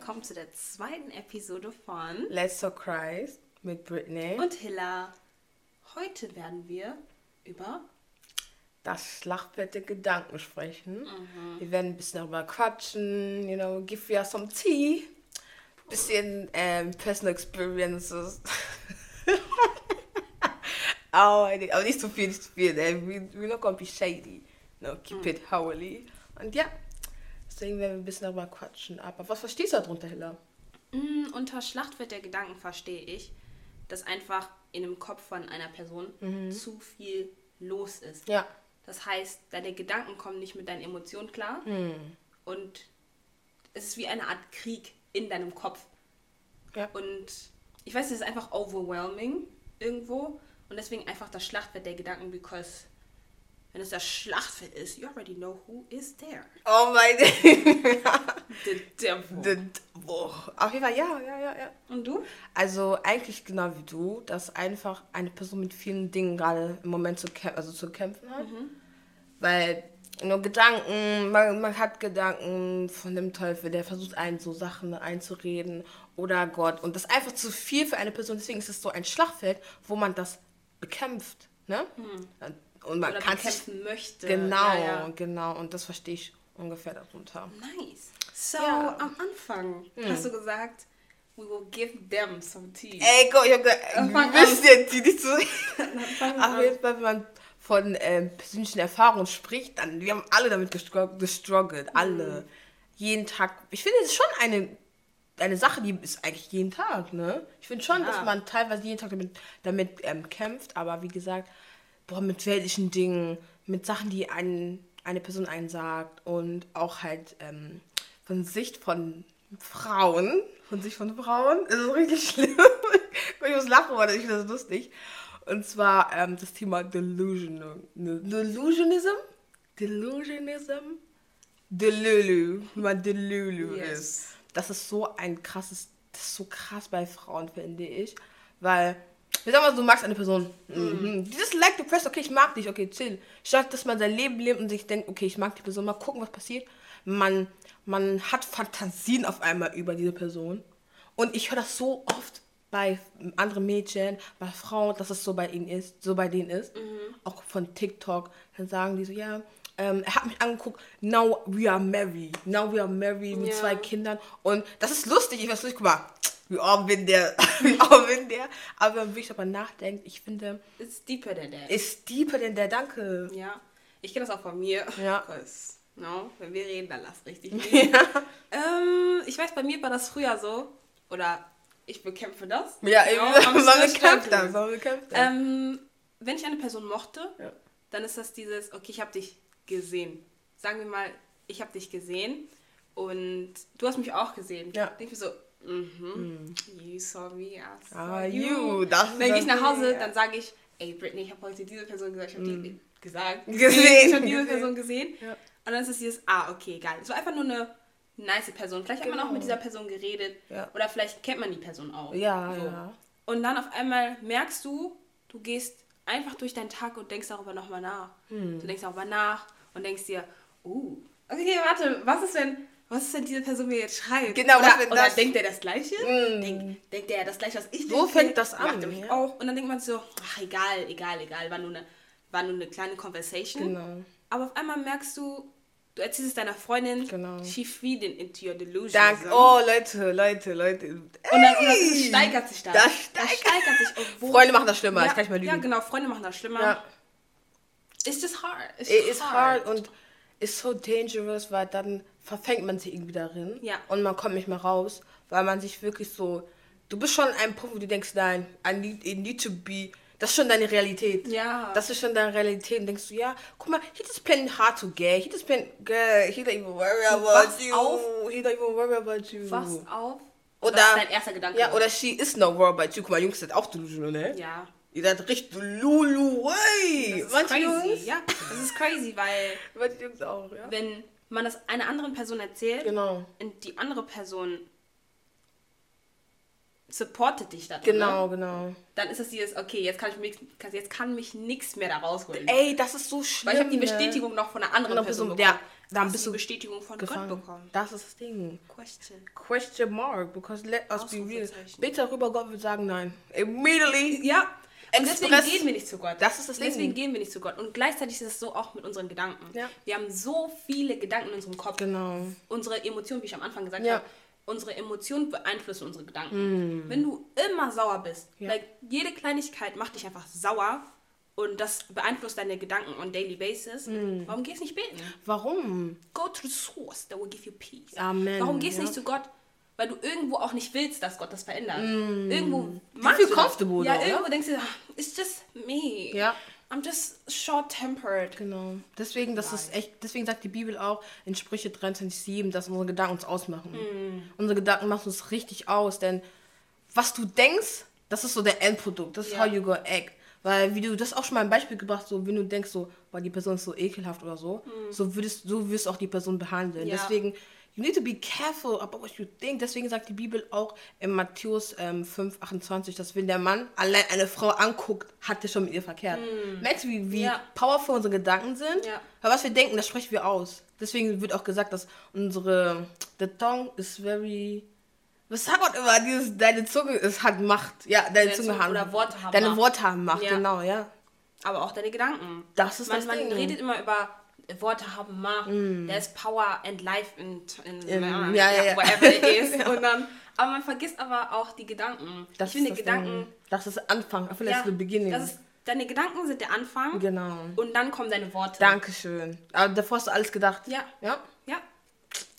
willkommen zu der zweiten Episode von Let's So Christ mit Britney. und Hilla. Heute werden wir über das Schlachtfeld der Gedanken sprechen. Mhm. Wir werden ein bisschen darüber quatschen, you know, give you some tea. Bisschen ähm, Personal Experiences. aber, aber nicht zu viel, nicht zu viel. Ey. We, we're not gonna be shady. No, keep Mhm. it holy. Und ja, deswegen werden wir ein bisschen darüber quatschen. Aber was verstehst du darunter, Hilla? Mm, unter Schlachtfeld der Gedanken verstehe ich, dass einfach in dem Kopf von einer Person zu viel los ist. Ja. Das heißt, deine Gedanken kommen nicht mit deinen Emotionen klar und es ist wie eine Art Krieg in deinem Kopf. Ja. Und ich weiß, es ist einfach overwhelming irgendwo und deswegen einfach das Schlachtfeld der Gedanken, because wenn es das Schlachtfeld ist, you already know who is there. Oh mein The devil. Gott. Boah. Auf jeden Fall, ja, ja, ja, ja. Und du? Also eigentlich genau wie du, dass einfach eine Person mit vielen Dingen gerade im Moment zu, kämpfen, also zu kämpfen hat. Weil nur Gedanken, man, man hat Gedanken von dem Teufel, der versucht einen so Sachen einzureden oder Gott. Und das ist einfach zu viel für eine Person. Deswegen ist es so ein Schlachtfeld, wo man das bekämpft. Ne? Und man Oder kann sich bekämpfen möchte. Genau, Ja, ja. genau. Und das verstehe ich ungefähr darunter. Nice. So, Ja. am Anfang hast du gesagt, we will give them some tea. Ey, guck, ich hab gesagt, Fang du an. bist jetzt die nicht so. jeden Fall, wenn man von ähm, persönlichen Erfahrungen spricht, dann, wir haben alle damit gestruggelt, alle. Jeden Tag. Ich finde, es ist schon eine, eine Sache, die ist eigentlich jeden Tag, ne? Ich finde schon, Ja. dass man teilweise jeden Tag damit, damit ähm, kämpft, aber wie gesagt, boah, mit weltlichen Dingen, mit Sachen, die einen, eine Person einen sagt und auch halt ähm, von Sicht von Frauen, von Sicht von Frauen, ist es richtig schlimm. ich muss lachen, weil ich finde das lustig. Und zwar ähm, das Thema Delusional. Delusionism? Delusionism? Delulu. Wie man Delulu Yes. ist. Das ist so ein krasses, das ist so krass bei Frauen, finde ich. Weil, ich sag mal, du magst eine Person. Mhm. Die just like person, okay, ich mag dich, okay, chill. Statt dass man sein Leben lebt und sich denkt, okay, ich mag die Person, mal gucken, was passiert. Man, man hat Fantasien auf einmal über diese Person. Und ich höre das so oft bei anderen Mädchen, bei Frauen, dass es so bei ihnen ist, so bei denen ist. Auch von TikTok. Dann sagen die so, ja, ähm, er hat mich angeguckt, now we are married. Now we are married mit Ja. zwei Kindern. Und das ist lustig, ich weiß nicht, guck mal, we all been there, we all been there. Aber wenn man wirklich darüber nachdenkt, ich finde, It's deeper than that. ist deeper denn der Danke. ja. Ich kenne das auch von mir. Ja. No, wenn wir reden, dann lass richtig reden. ähm, ich weiß, bei mir war das früher so. Oder ich bekämpfe das. Ja, No, eben, man still bekämpft das, struggling. man bekämpft das. Ähm, wenn ich eine Person mochte, Ja. dann ist das dieses, okay, ich habe dich gesehen. Sagen wir mal, ich habe dich gesehen und du hast mich auch gesehen. Ja. Denke ich mir so, mhm, you saw me, I saw Ah, you. you, gehe ich nach Hause, dann sage ich, ey Britney, ich habe heute diese Person gesagt, ich habe die gesagt, Mhm. Gesehen, ich habe diese. Person gesehen. Ja. Und dann ist es dieses, ah, okay, geil. Es war einfach nur eine nice Person. Vielleicht hat man auch Genau. mit dieser Person geredet Ja. oder vielleicht kennt man die Person auch. Ja, So. ja. Und dann auf einmal merkst du, du gehst einfach durch deinen Tag und denkst darüber nochmal nach. Hm. Du denkst darüber nach und denkst dir, uh, okay, warte, was ist wenn, was ist, wenn diese Person mir jetzt schreibt? Genau, oder, was, oder das- denkt er das Gleiche? Mm. Denk, denkt er das Gleiche, was ich denke? fängt das an, Macht ja. auch. Und dann denkt man so, ach, egal, egal, egal, war nur eine, war nur eine kleine Conversation. Genau. Aber auf einmal merkst du, du erzählst es deiner Freundin, Genau. she feeding into your delusion. Dank, oh Leute, Leute, Leute. Und dann, und dann Ey! steigert sich das. Das steigert- sich. Obwohl, Freunde machen das schlimmer, ja, das kann ich mal Ja, lügen. genau, Freunde machen das schlimmer. Ja. It's just hard. It's It just is hard und ist so dangerous, weil dann verfängt man sich irgendwie darin Ja. und man kommt nicht mehr raus, weil man sich wirklich so, du bist schon an einem Punkt, wo du denkst, nein, I need, it need to be, das ist schon deine Realität. Ja. Das ist schon deine Realität und denkst du, ja, guck mal, he just playing hard to get, he just playing, girl, he don't even worry about wachst you, auf. he don't even worry about you. Wachst auf. Oder, das ist dein erster Gedanke. Ja, oder she is no worry about you. Guck mal, Jungs sind auch delusional, ne? Ja. Ihr seid richtig Lulu, wey. Das ist Manche crazy. Jungs, Ja, das ist crazy, weil manche Jungs auch, ja. wenn man das einer anderen Person erzählt Genau. und die andere Person supportet dich da Genau, genau. dann ist es dieses, okay, jetzt kann, ich mich, jetzt kann mich nichts mehr da rausholen. Ey, das ist so schlimm. Weil ich habe die ne? Bestätigung noch von einer anderen Andere Person Person, bekommen. Dann hast bist du du Bestätigung von gefangen. Gott bekommen. Das ist das Ding. Question. Question mark, because let us be real. Bitte rüber, Gott wird sagen nein. Immediately. Ja. Deswegen gehen wir nicht zu Gott. Das ist das Ding. Deswegen gehen wir nicht zu Gott. Und gleichzeitig ist es so auch mit unseren Gedanken. Ja. Wir haben so viele Gedanken in unserem Kopf. Genau. Unsere Emotionen, wie ich am Anfang gesagt Ja. habe, unsere Emotionen beeinflussen unsere Gedanken. Wenn du immer sauer bist, Mm. Ja. like, jede Kleinigkeit macht dich einfach sauer und das beeinflusst deine Gedanken on daily basis. Mm. Warum gehst du nicht beten? Warum? Go to the source that will give you peace. Amen, Warum gehst du ja. nicht zu Gott? Weil du irgendwo auch nicht willst, dass Gott das verändert. Irgendwo magst du comfortable Ja, though, irgendwo ja? denkst du, "Ah, it's just me. Ja. I'm just short-tempered. Genau. Deswegen, das ist echt, deswegen sagt die Bibel auch in Sprüche 23,7, dass unsere Gedanken uns ausmachen. Mm. Unsere Gedanken machen uns richtig aus, denn was du denkst, das ist so der Endprodukt. Das ist Ja. how you go act. Weil, wie du das auch schon mal ein Beispiel gebracht, so wenn du denkst, so, weil die Person ist so ekelhaft oder so, so würdest so wirst du auch die Person behandeln. Mm. Ja. Deswegen, you need to be careful about what you think. Deswegen sagt die Bibel auch in Matthäus ähm, 5, 28, dass wenn der Mann allein eine Frau anguckt, hat er schon mit ihr verkehrt. Merkst du, wie, wie Mm. Ja. powerful unsere Gedanken sind? Ja. Aber was wir denken, das sprechen wir aus. Deswegen wird auch gesagt, dass unsere, the tongue is very, was sagt man immer, dieses, deine Zunge ist, hat Macht. Ja, deine, Deine Zunge Zunge hat oder Worte haben Deine Macht. Worte haben Macht, Ja. genau, ja. Aber auch deine Gedanken. Das ist man, das man Ding. redet immer über Worte haben Macht. There's power and life in, in, In- in ja, ja, ja. whatever it is. Und dann, aber man vergisst aber auch die Gedanken. Das ich finde ist Gedanken. Ding. Das ist Anfang, that's Ja, beginning. das ist, deine Gedanken sind der Anfang. genau. Und dann kommen deine Worte. Dankeschön. Aber davor hast du alles gedacht. Ja. Ja. Ja.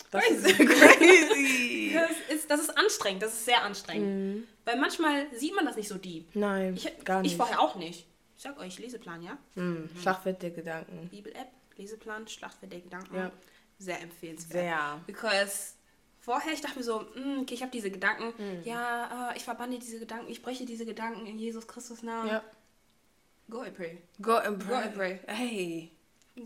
Das ist crazy. Das ist, das ist anstrengend, das ist sehr anstrengend. Weil manchmal sieht man das nicht so deep. Nein, Ich, Mhm. gar nicht. ich vorher auch nicht. Ich sag euch, Leseplan, ja? Hm, Schlachtfeld der Gedanken. Bibel-App, Leseplan, Schlachtfeld der Gedanken. Ja. Sehr empfehlenswert. Sehr. Because vorher, ich dachte mir so, mm, okay, ich habe diese Gedanken. Mhm. Ja, äh, ich verbanne diese Gedanken, ich breche diese Gedanken in Jesus Christus Namen. Ja. Go and pray. Go and Go pray. and pray. Hey.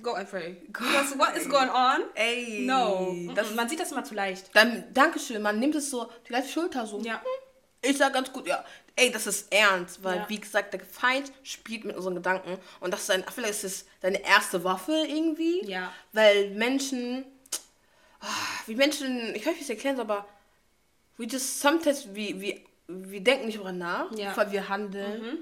Go and pray. Because what is going on? Ey. No. Das, man sieht das immer zu leicht. dann, Dankeschön. Man nimmt es so, die leichte Schulter so. Ja. Ich sag ganz gut, ja. Ey, das ist ernst, weil, Ja. wie gesagt, der Feind spielt mit unseren Gedanken und das ist ein, vielleicht ist es deine erste Waffe irgendwie. Ja. Weil Menschen, ah, wie Menschen, ich weiß nicht, wie ich es erklären soll, aber we just sometimes, wir, wir, wir denken nicht darüber nach, Ja. Mhm. weil wir handeln.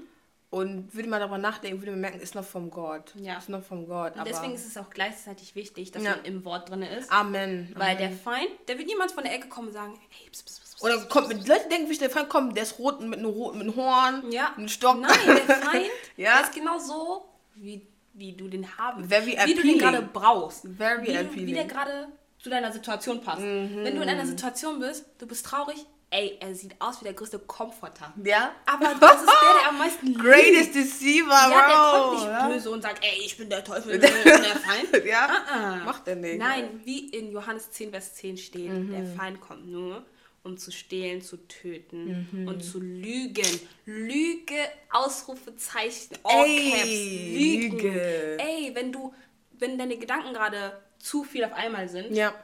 Und würde man darüber nachdenken, würde man merken, ist noch vom Gott. Ja. Ist noch vom Gott. Und Aber deswegen ist es auch gleichzeitig wichtig, dass Ja. man im Wort drin ist. Amen. Weil der Feind, der wird niemals von der Ecke kommen und sagen, hey, pss, pss, pss. Oder kommt mit Leute denken, wie der Feind kommt, der ist rot mit einem roten Horn, Ja. einem Stock. Nein, der Feind, Ja. der ist genau so, wie, wie du den haben Very Wie du appealing. den gerade brauchst. Very wie, du, wie. Mhm. der gerade zu deiner Situation passt. Wenn du in einer Situation bist, du bist traurig, ey, er sieht aus wie der größte Komforter. Ja. Aber das ist der, der am meisten liebt. Greatest Deceiver, Ja, der kommt nicht ja. böse und sagt, ey, ich bin der Teufel, ich bin der Feind. Ja. Ah, ah. Macht er nicht. Nein, wie in Johannes 10, Vers 10 steht, Mhm. der Feind kommt nur, um zu stehlen, zu töten Mhm. und zu lügen. Lüge, Ausrufezeichen, all Ey, caps, Lügen. Lüge. Ey, wenn du, wenn deine Gedanken gerade zu viel auf einmal sind, Ja.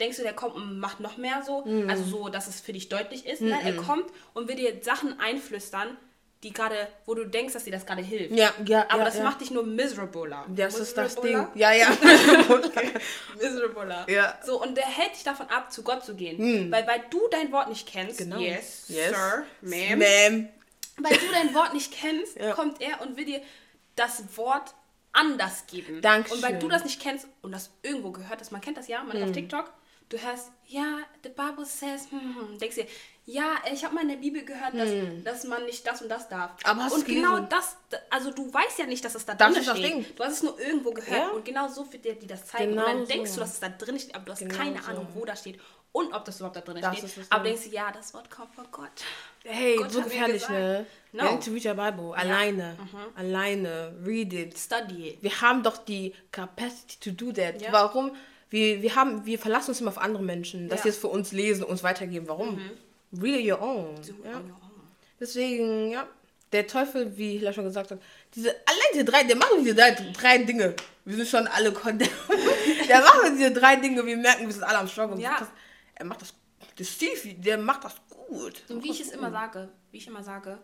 Denkst du, der kommt und macht noch mehr so, Mhm. also so, dass es für dich deutlich ist. Nein, er kommt und will dir Sachen einflüstern, die gerade, wo du denkst, dass dir das gerade hilft. Ja, ja, Aber ja, das ja. macht dich nur miserabler. Das ist das Ding. Miserabler? Ja, ja. Miserabler. Ja. So, und der hält dich davon ab, zu Gott zu gehen. Weil, weil du dein Wort nicht kennst. Genau. Yes, Yes. Sir, Ma'am. Ma'am. Weil du dein Wort nicht kennst, Ja. kommt er und will dir das Wort anders geben. Dankeschön. Und weil du das nicht kennst und das irgendwo gehört hast, man kennt das ja, man ist Hm. auf TikTok, du hörst, ja, the Bible says, hm, hm, denkst dir, ja, ich habe mal in der Bibel gehört, dass, dass man nicht das und das darf. Hm. Aber hast und genau gelesen? das, also du weißt ja nicht, dass es da drin das steht. Ding. Du hast es nur irgendwo gehört Ja. und genau so wird dir die das zeigen. Genau und dann denkst so. du, dass es da drin steht, aber du hast Genau keine so. Ahnung, wo das steht und ob das überhaupt da drin Das steht. aber denkst du, ja, das Wort kommt von Gott. Hey, Gott so gefährlich, ne? No. You need to read your Bible. Alleine. Alleine. Read it. Study it. Wir haben doch die Capacity to do that. Ja. Warum? Wir, wir, haben, wir verlassen uns immer auf andere Menschen, dass sie es für uns lesen, uns weitergeben. Warum? Read your own. Ja. On your own. Deswegen, ja, der Teufel, wie Hila schon gesagt hat, diese, allein diese drei, der macht diese drei, drei Dinge. Wir sind schon alle condemned. der macht diese drei Dinge, wir merken, wir sind alle am Struggle. Ja. Das, er macht das, das Stevie, der macht das gut. Und wie ich es immer sage, wie ich immer sage,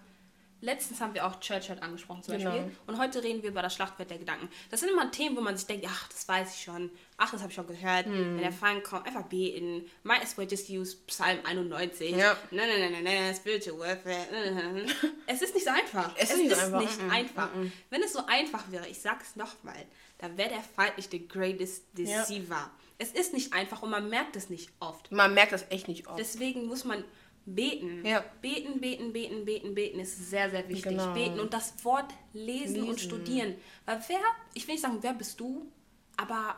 letztens haben wir auch Church Hurt angesprochen zum Beispiel. Genau. Und heute reden wir über das Schlachtfeld der Gedanken. Das sind immer Themen, wo man sich denkt, ach, das weiß ich schon. Ach, das habe ich schon gehört. Hm. Wenn der Feind kommt, einfach beten. Might as well just use Psalm 91. Ja. Nein, nein, nein, nein, spiritual warfare. es ist nicht so einfach. Es ist nicht so einfach. nicht Mm-mm, einfach. Wenn es so einfach wäre, ich sag's nochmal, dann wäre der Feind nicht the greatest Ja. deceiver. Es ist nicht einfach und man merkt es nicht oft. Man merkt das echt nicht oft. Deswegen muss man beten. Ja. Beten, beten, beten, beten, beten ist sehr, sehr wichtig. Genau. Beten und das Wort lesen, und Lesen. studieren. Weil wer, ich will nicht sagen, wer bist du, aber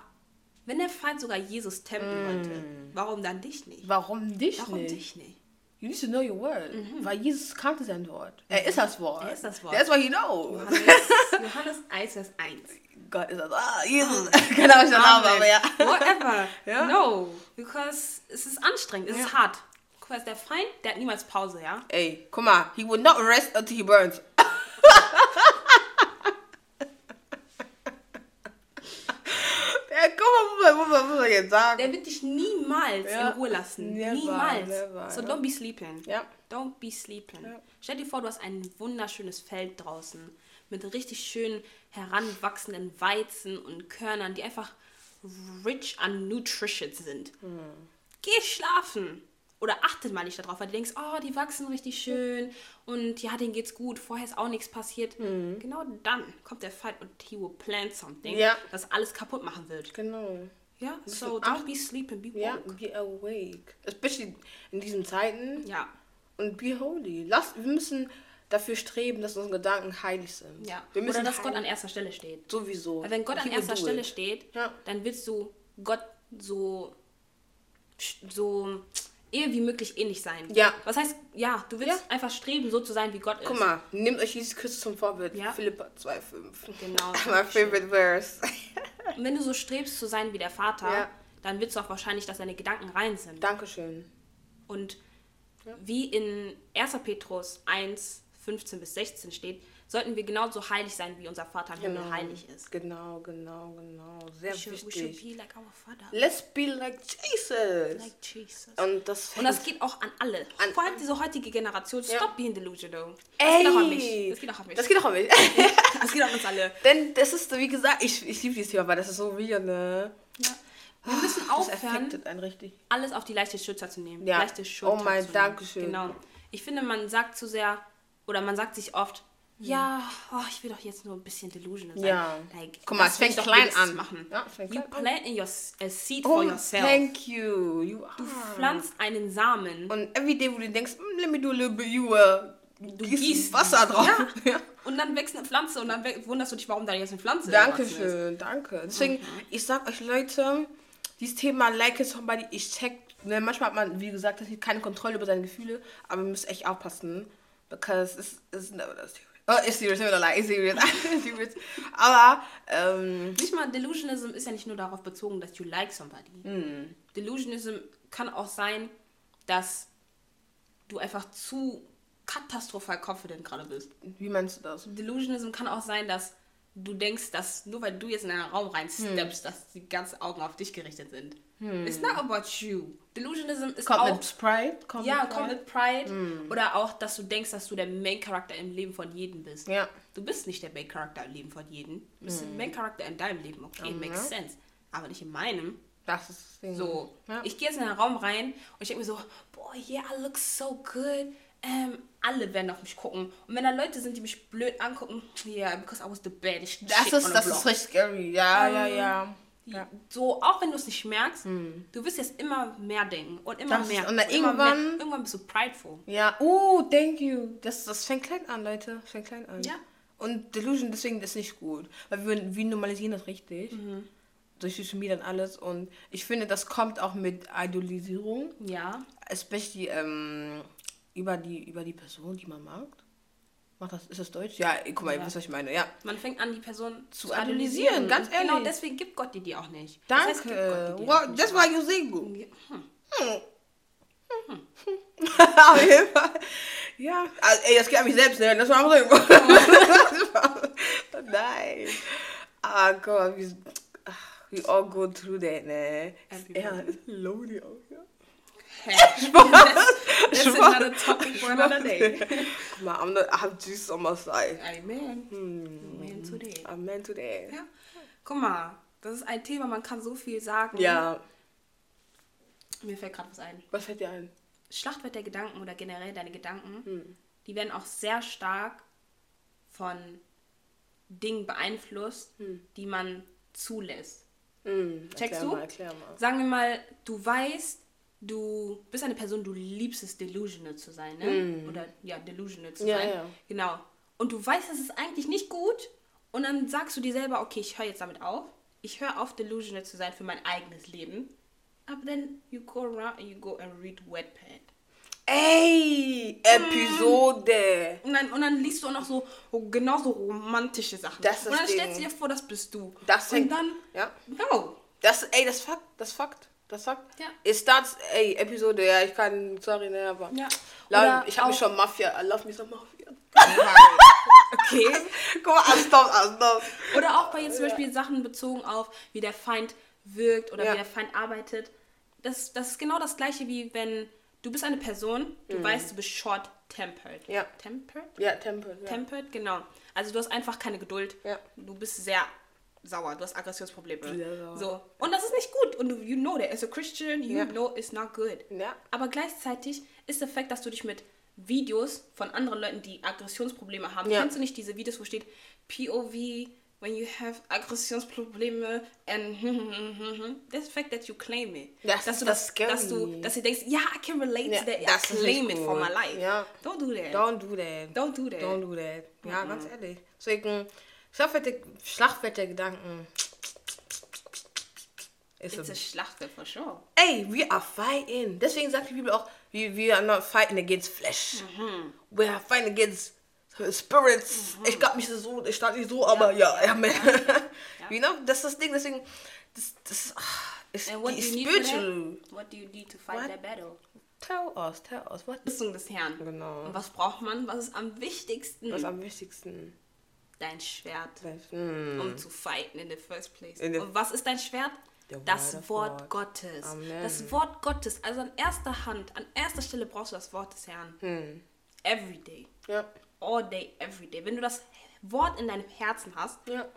wenn der Feind sogar Jesus tempeln wollte, warum dann dich nicht? Warum dich Warum nicht? dich nicht? You need to know your word. Weil Jesus kannte sein Wort. Er ist das Wort. Er ist das Wort. That's what he knows. Johannes, Johannes 1, Vers 1. Gott ist das. Ah, Jesus. Keine Ahnung, der Name, aber ja. Whatever. Ja? No. Because es ist anstrengend, es ist Ja. hart. Guck mal, der Feind, der hat niemals Pause, ja? Ey, guck mal. He will not rest until he burns. ja, guck mal, muss man, jetzt sagen. Der wird dich niemals Ja. in Ruhe lassen. Never, niemals. never, so ja. don't be sleeping. Ja. Don't be sleeping. Stell dir vor, du hast ein wunderschönes Feld draußen mit richtig schön heranwachsenden Weizen und Körnern, die einfach rich an Nutrition sind. Hm. Geh schlafen. Oder achtet mal nicht darauf, weil du denkst, oh, die wachsen richtig schön und ja, denen geht's gut, vorher ist auch nichts passiert. Genau dann kommt der Feind und he will plant something. Ja. das alles kaputt machen wird. Genau. Ja, so don't be sleeping, be Ja, woke. be awake. Especially in diesen Zeiten. Ja, Und be holy. Lass, wir müssen dafür streben, dass unsere Gedanken heilig sind. ja. Wir müssen Oder dass Gott an erster Stelle steht. Sowieso. Weil wenn Gott an erster Stelle it. steht, Ja. dann willst du Gott so, so ehe wie möglich ähnlich sein. Ja. Was heißt, ja, du willst Ja. einfach streben, so zu sein, wie Gott ist. Guck mal, nehmt euch Jesus Christus zum Vorbild. Ja. Philippa 2,5. Genau. My favorite verse. Und wenn du so strebst zu sein wie der Vater, Ja. dann willst du auch wahrscheinlich, dass deine Gedanken rein sind. Dankeschön. Und wie in 1. Petrus 1, 15 bis 16 steht, sollten wir genauso heilig sein, wie unser Vater im Himmel heilig ist. Genau, genau, genau. Sehr We should, we wichtig. should be like our Father. Let's be like Jesus. Like Jesus. Und das Und das geht auch an alle. An- Vor allem diese heutige Generation. Stop Ja. being delusional. Das Ey, geht auch an mich. Das geht auch an mich. Das geht auch an mich. Das geht an uns alle. Denn das ist, wie gesagt, ich, ich liebe dieses Thema, weil das ist so real, ne? Ja. Wir müssen aufhören, alles auf die leichte Schulter zu nehmen. Ja. Leichte Schulter Oh mein, zu nehmen. Dankeschön. Genau. Ich finde, man sagt zu sehr, oder man sagt sich oft, ja, oh, ich will doch jetzt nur ein bisschen delusional sein. Ja. Like, Guck mal, das es fängt doch klein an. Machen. Ja, you plant in your, a seed Oh, for yourself. thank you. You are. Du pflanzt einen Samen. Und every day, wo du denkst, "Mm, let me do a little bit, you, uh, du gießt, gießt Wasser drauf. Ja. Ja. Und dann wächst eine Pflanze und dann wunderst du dich, warum da jetzt eine Pflanze erwachsen ist. Dankeschön, danke. Deswegen, Mhm. ich sag euch Leute, dieses Thema Like it somebody, ich check, ne, manchmal hat man, wie gesagt, das keine Kontrolle über seine Gefühle, aber wir müssen echt aufpassen, because it's, it's never that serious. Oh, it's serious, never lie, it's serious, it's serious. Aber, ähm, Nicht mal Delusionism ist ja nicht nur darauf bezogen, dass you like somebody. Hm. Delusionism kann auch sein, dass du einfach zu katastrophal confident gerade bist. wie meinst du das? Delusionism kann auch sein, dass du denkst, dass nur weil du jetzt in einen Raum rein Hm. dass die ganzen Augen auf dich gerichtet sind. It's not about you. Delusionism ist Kommt auch mit Pride? Kommt ja, mit kommt Pride? mit Pride. Oder auch, dass du denkst, dass du der Main Character im Leben von jedem bist. Ja. Du bist nicht der Main Character im Leben von jedem. Du bist der Main Character in deinem Leben. Okay, Mhm. makes sense. Aber nicht in meinem. Das ist Ding. So, Ja. ich gehe jetzt in einen Raum rein und ich denke mir so, boah, yeah, I look so good. Ähm, alle werden auf mich gucken. Und wenn da Leute sind, die mich blöd angucken, yeah, because I was the baddest Das ist, das block. ist richtig scary. Ja, ja, Ähm, ja. ja. So, auch wenn du es nicht merkst, du wirst jetzt immer mehr denken und immer Das mehr. und dann irgendwann- mehr. Irgendwann bist du prideful. Ja, uh, thank you. Das, das fängt klein an, Leute. Fängt klein an. Ja. Und Delusion deswegen ist nicht gut. Weil wir, wir normalisieren das richtig. Mhm. Durch Social Media und alles. Und ich finde, das kommt auch mit Idolisierung. Ja. Especially ähm, über, die, über die Person, die man mag. Macht das, ist das Deutsch? Ja, guck mal, ihr Ja. wisst, was ich meine. Ja. Man fängt an, die Person Zu zu, idolisieren, idolisieren. ganz Und Genau ehrlich. deswegen gibt Gott dir die auch nicht. Das heißt, Danke. Die auch Well, nicht. that's why you're single. Hm. Auf jeden Fall. Ja. Also, ey, das geht an mich selbst, ne? Das war am Ring. Nein. Ah, Gott, wir, ach, we all go through that, ne? Everybody. Ja, ist Lodi ja. that's, that's another topic for another day. Mal, I'm not, I have Jesus on my side. Amen. Hm. Amen to that. Amen to that. Ja. Guck mal, das ist ein Thema, man kann so viel sagen. Ja, Mir fällt gerade was ein. was fällt dir ein? Schlachtwert der Gedanken oder generell deine Gedanken, Hm. die werden auch sehr stark von Dingen beeinflusst, die man zulässt. Hm, Checkst erklär du? Mal, erklär mal. Sagen wir mal, du weißt, du bist eine Person, du liebst es, delusional zu sein, ne? Oder ja, delusional zu. Ja, sein. ja. Genau. Und du weißt, es ist eigentlich nicht gut. Und dann sagst du dir selber, okay, ich höre jetzt damit auf. Ich höre auf, delusional zu sein für mein eigenes Leben. Aber then you go around and you go and read Wattpad. Ey, Episode. Und dann, und dann liest du auch noch so genauso romantische Sachen. Das ist und dann stellst du dir vor, das bist du. Das und dann, Ja. no. Das, ey, das Fakt, das Fakt, das Fakt. Ja. Es starts, ey, Episode, ja, ich kann, sorry, ne, aber. Ja. Laut, ich habe mich schon Mafia, I love me some Mafia. Okay. Guck mal, ah, stop. Oder auch bei jetzt zum Beispiel Sachen bezogen auf, wie der Feind wirkt oder Ja. wie der Feind arbeitet. Das, das ist genau das gleiche wie wenn du bist eine Person, du weißt, du bist short-tempered. Mhm. Ja. Tempered? Ja, Temple. Ja. Tempered, genau. Also du hast einfach keine Geduld. Ja. Du bist sehr sauer, du hast Aggressionsprobleme. Sauer. So. Und das ist nicht gut. Und du, you know that. As a Christian, you Ja. know it's not good. Ja. Aber gleichzeitig ist der Fakt, dass du dich mit Videos von anderen Leuten, die Aggressionsprobleme haben, Ja. kennst du nicht diese Videos, wo steht POV, when you have Aggressionsprobleme and the fact that you claim it. Das dass du das dass du, scary. dass du denkst, ja, I can relate Ja, to that, I claim it for gut. my life. Ja. Don't do that. Don't do that. Don't do that. Don't do that. Ja, ganz ehrlich. Deswegen, Schlachtwert der, Schlachtwert der Gedanken. Ist It's a a Schlachtfeld for sure. Ey, we are fighting. Deswegen sagt die Bibel auch, we, we are not fighting against flesh. Mhm. We are fighting against spirits. Ich glaube nicht so, ich stand nicht so, aber ja, ja, man. You know, das ist das Ding, deswegen, das, das ah, ist And what do die you need for spiritual. What do you need to fight What? that battle? Tell us, tell us, what Rüstung des Herrn. Genau. Und was braucht man? Was ist am wichtigsten? was am wichtigsten? Dein Schwert. Hm. um zu fighten in the first place. The- Und was ist dein Schwert? Das Wort. Gottes. Amen. Das Wort Gottes. Also an erster Hand, an erster Stelle brauchst du das Wort des Herrn. Hm. Every day. Ja, All day, every day. Wenn du das Wort in deinem Herzen hast, ja.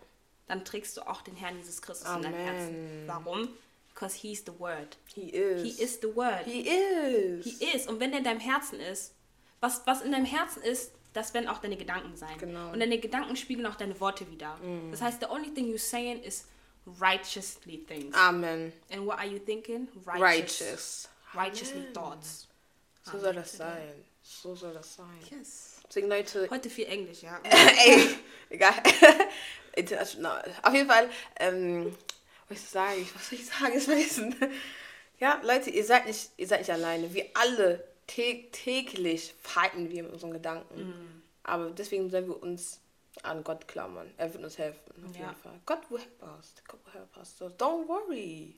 dann trägst du auch den Herrn Jesus Christus in deinem Amen. Herzen. Warum? Because he's the word. He is. He is the word. He is. He is. Und wenn der in deinem Herzen ist, was, was in deinem Herzen ist, das werden auch deine Gedanken sein. Genau. Mm. Und deine Gedanken spiegeln auch deine Worte wieder. Das heißt, the only thing you're saying is righteously things. Amen. And what are you thinking? Righteous. Righteously thoughts. So soll das sein. So soll das sein. Yes. Deswegen, Leute, Heute viel Englisch, ja. Ey, egal. International. Auf jeden Fall, ähm, was sage ich? Was soll ich sagen? Vergessen. Ja, Leute, ihr seid nicht, ihr seid nicht alleine. Wir alle tä- täglich fighten wir mit unseren Gedanken. Aber deswegen sollen wir uns an Gott klammern. Er wird uns helfen. Auf Ja. jeden Fall. God will help us. God will help us. So don't worry.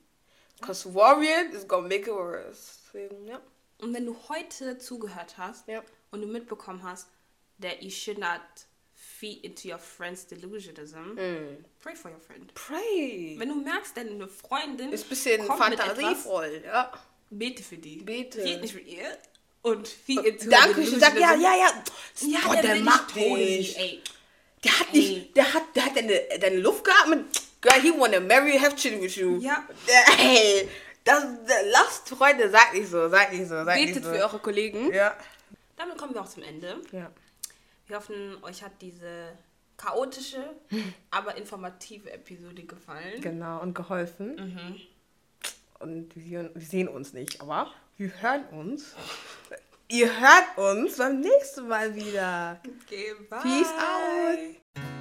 Because worrying is gonna make it worse. Deswegen, ja. Und wenn du heute zugehört hast Ja. und du mitbekommen hast, that you should not feed into your friend's delusionism, pray for your friend. Pray. Wenn du merkst, deine Freundin Ist ein bisschen fantasievoll, ja. bete für die. Bete. Red nicht mit ihr und feed into Danke, ich sag, ja, delusionism. ja, ja. Ja, Boah, der, der totally, dich. ey. Der hat Ey. nicht, der hat, der hat deine, deine Luft geatmet. Girl, he wanna marry, have children with you. Ja. Der, ey, das, der, lasst Freunde, sagt nicht so, sagt nicht so, sagt Betet nicht so. für eure Kollegen. Ja. Damit kommen wir auch zum Ende. Ja. Wir hoffen, euch hat diese chaotische, aber informative Episode gefallen. Genau, und geholfen. Und wir, wir sehen uns nicht, aber wir hören uns. Ihr hört uns beim nächsten Mal wieder. Okay, bye. Peace out.